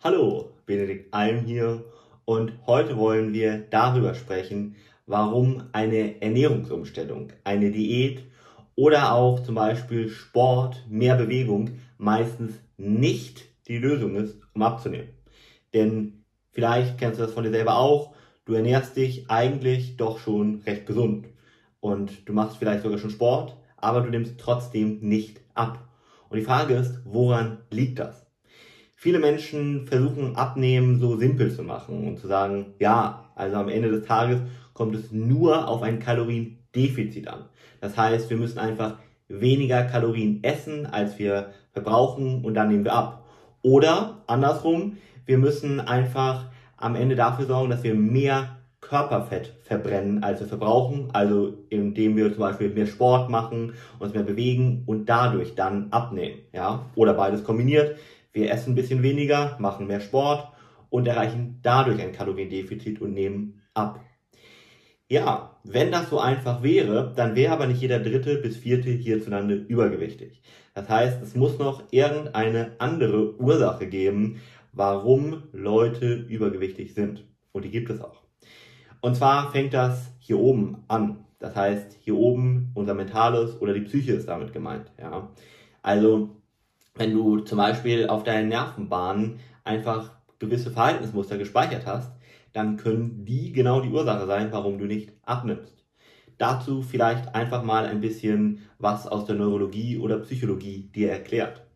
Hallo, Benedikt Alm hier und heute wollen wir darüber sprechen, warum eine Ernährungsumstellung, eine Diät oder auch zum Beispiel Sport, mehr Bewegung meistens nicht die Lösung ist, um abzunehmen. Denn vielleicht kennst du das von dir selber auch, du ernährst dich eigentlich doch schon recht gesund und du machst vielleicht sogar schon Sport, aber du nimmst trotzdem nicht ab. Und die Frage ist, woran liegt das? Viele Menschen versuchen Abnehmen so simpel zu machen und zu sagen, ja, also am Ende des Tages kommt es nur auf ein Kaloriendefizit an. Das heißt, wir müssen einfach weniger Kalorien essen, als wir verbrauchen und dann nehmen wir ab. Oder andersrum, wir müssen einfach am Ende dafür sorgen, dass wir mehr Körperfett verbrennen, als wir verbrauchen, also indem wir zum Beispiel mehr Sport machen, uns mehr bewegen und dadurch dann abnehmen, ja, oder beides kombiniert. Wir essen ein bisschen weniger, machen mehr Sport und erreichen dadurch ein Kaloriendefizit und nehmen ab. Ja, wenn das so einfach wäre, dann wäre aber nicht jeder dritte bis vierte hierzulande übergewichtig. Das heißt, es muss noch irgendeine andere Ursache geben, warum Leute übergewichtig sind. Und die gibt es auch. Und zwar fängt das hier oben an. Das heißt, hier oben unser Mentales oder die Psyche ist damit gemeint. Ja. Also wenn du zum Beispiel auf deinen Nervenbahnen einfach gewisse Verhaltensmuster gespeichert hast, dann können die genau die Ursache sein, warum du nicht abnimmst. Dazu vielleicht einfach mal ein bisschen was aus der Neurologie oder Psychologie dir erklärt.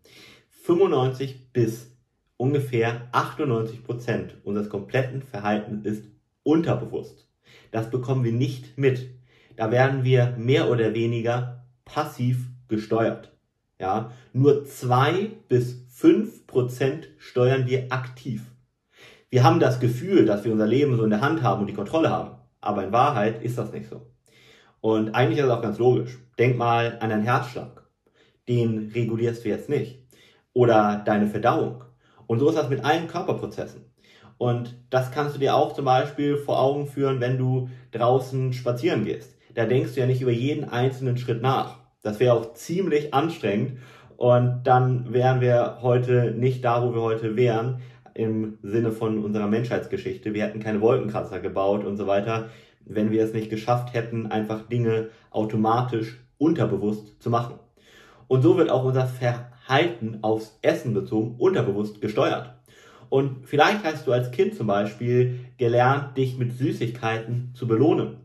95 bis ungefähr 98 Prozent unseres kompletten Verhaltens ist unterbewusst. Das bekommen wir nicht mit. Da werden wir mehr oder weniger passiv gesteuert. Ja, nur zwei bis fünf Prozent steuern wir aktiv. Wir haben das Gefühl, dass wir unser Leben so in der Hand haben und die Kontrolle haben. Aber in Wahrheit ist das nicht so. Und eigentlich ist das auch ganz logisch. Denk mal an deinen Herzschlag. Den regulierst du jetzt nicht. Oder deine Verdauung. Und so ist das mit allen Körperprozessen. Und das kannst du dir auch zum Beispiel vor Augen führen, wenn du draußen spazieren gehst. Da denkst du ja nicht über jeden einzelnen Schritt nach. Das wäre auch ziemlich anstrengend und dann wären wir heute nicht da, wo wir heute wären, im Sinne von unserer Menschheitsgeschichte. Wir hätten keine Wolkenkratzer gebaut und so weiter, wenn wir es nicht geschafft hätten, einfach Dinge automatisch unterbewusst zu machen. Und so wird auch unser Verhalten aufs Essen bezogen unterbewusst gesteuert. Und vielleicht hast du als Kind zum Beispiel gelernt, dich mit Süßigkeiten zu belohnen.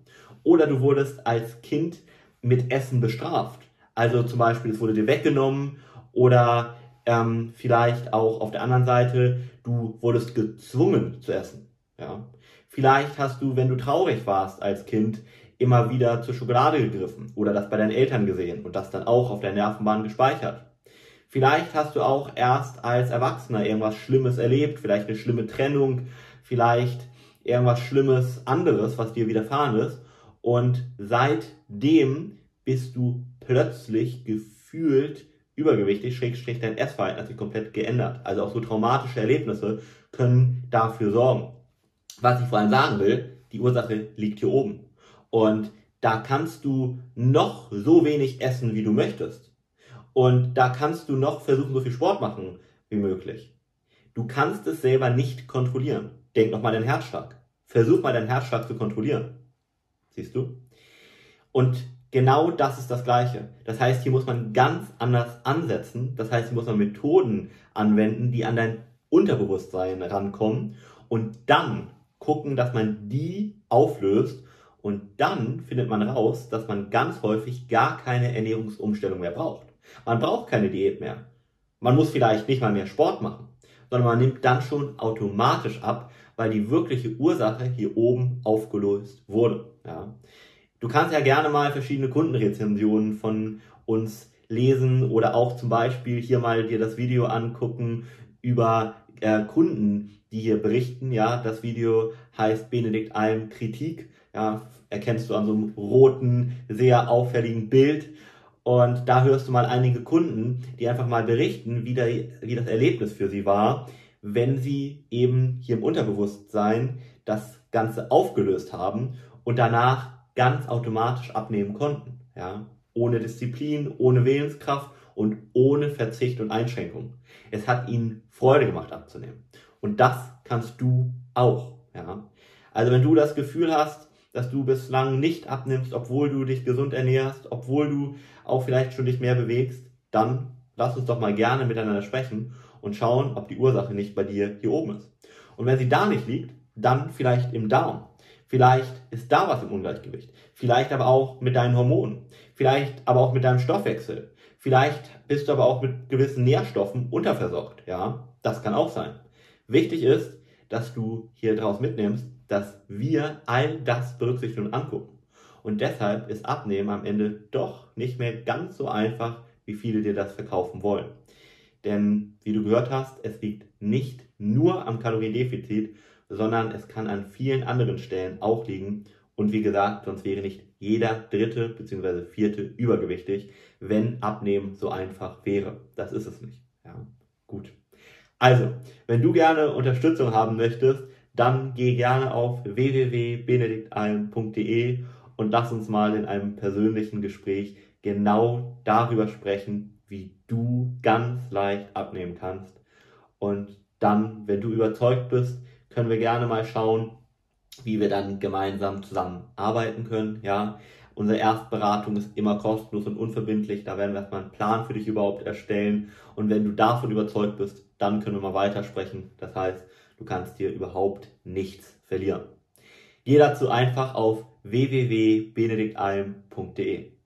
Oder du wurdest als Kind mit Essen bestraft. Also zum Beispiel, es wurde dir weggenommen oder ähm, vielleicht auch auf der anderen Seite, du wurdest gezwungen zu essen. Ja? Vielleicht hast du, wenn du traurig warst als Kind, immer wieder zur Schokolade gegriffen oder das bei deinen Eltern gesehen und das dann auch auf der Nervenbahn gespeichert. Vielleicht hast du auch erst als Erwachsener irgendwas Schlimmes erlebt, vielleicht eine schlimme Trennung, vielleicht irgendwas Schlimmes anderes, was dir widerfahren ist. Und seitdem bist du plötzlich gefühlt übergewichtig, schrägstrich dein Essverhalten hat sich komplett geändert. Also auch so traumatische Erlebnisse können dafür sorgen. Was ich vor allem sagen will, die Ursache liegt hier oben. Und da kannst du noch so wenig essen, wie du möchtest. Und da kannst du noch versuchen, so viel Sport machen wie möglich. Du kannst es selber nicht kontrollieren. Denk nochmal deinen Herzschlag. Versuch mal deinen Herzschlag zu kontrollieren. Siehst du? Und Genau das ist das Gleiche. Das heißt, hier muss man ganz anders ansetzen. Das heißt, hier muss man Methoden anwenden, die an dein Unterbewusstsein rankommen und dann gucken, dass man die auflöst und dann findet man raus, dass man ganz häufig gar keine Ernährungsumstellung mehr braucht. Man braucht keine Diät mehr. Man muss vielleicht nicht mal mehr Sport machen, sondern man nimmt dann schon automatisch ab, weil die wirkliche Ursache hier oben aufgelöst wurde. Ja. Du kannst ja gerne mal verschiedene Kundenrezensionen von uns lesen oder auch zum Beispiel hier mal dir das Video angucken über äh, Kunden, die hier berichten. Ja, das Video heißt Benedikt Alm Kritik. Ja, erkennst du an so einem roten, sehr auffälligen Bild. Und da hörst du mal einige Kunden, die einfach mal berichten, wie, der, wie das Erlebnis für sie war, wenn sie eben hier im Unterbewusstsein das Ganze aufgelöst haben und danach ganz automatisch abnehmen konnten. Ja? Ohne Disziplin, ohne Willenskraft und ohne Verzicht und Einschränkung. Es hat ihnen Freude gemacht abzunehmen. Und das kannst du auch. Ja? Also wenn du das Gefühl hast, dass du bislang nicht abnimmst, obwohl du dich gesund ernährst, obwohl du auch vielleicht schon dich mehr bewegst, dann lass uns doch mal gerne miteinander sprechen und schauen, ob die Ursache nicht bei dir hier oben ist. Und wenn sie da nicht liegt, dann vielleicht im Darm. Vielleicht ist da was im Ungleichgewicht. Vielleicht aber auch mit deinen Hormonen. Vielleicht aber auch mit deinem Stoffwechsel. Vielleicht bist du aber auch mit gewissen Nährstoffen unterversorgt. Ja, das kann auch sein. Wichtig ist, dass du hier draus mitnimmst, dass wir all das berücksichtigen und angucken. Und deshalb ist Abnehmen am Ende doch nicht mehr ganz so einfach, wie viele dir das verkaufen wollen. Denn wie du gehört hast, es liegt nicht nur am Kaloriendefizit, sondern es kann an vielen anderen Stellen auch liegen. Und wie gesagt, sonst wäre nicht jeder dritte bzw. vierte übergewichtig, wenn Abnehmen so einfach wäre. Das ist es nicht. Ja, gut. Also, wenn du gerne Unterstützung haben möchtest, dann geh gerne auf www.benediktalm.de und lass uns mal in einem persönlichen Gespräch genau darüber sprechen, wie du ganz leicht abnehmen kannst. Und dann, wenn du überzeugt bist, können wir gerne mal schauen, wie wir dann gemeinsam zusammenarbeiten können. Ja, unsere Erstberatung ist immer kostenlos und unverbindlich. Da werden wir erstmal einen Plan für dich überhaupt erstellen. Und wenn du davon überzeugt bist, dann können wir mal weitersprechen. Das heißt, du kannst dir überhaupt nichts verlieren. Geh dazu einfach auf www.benediktalm.de.